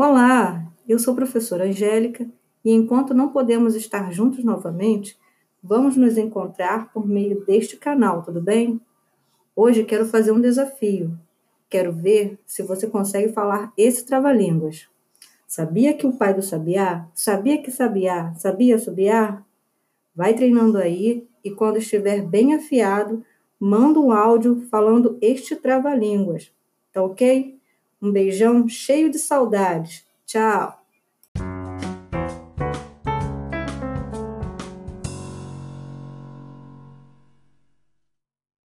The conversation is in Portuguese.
Olá, eu sou professora Angélica e enquanto não podemos estar juntos novamente, vamos nos encontrar por meio deste canal, tudo bem? Hoje quero fazer um desafio. Quero ver se você consegue falar esse trava-línguas. Sabia que o pai do sabiá sabia que sabiá sabia sabiá? Vai treinando aí e quando estiver bem afiado, manda um áudio falando este trava-línguas. Tá ok? Um beijão cheio de saudades. Tchau!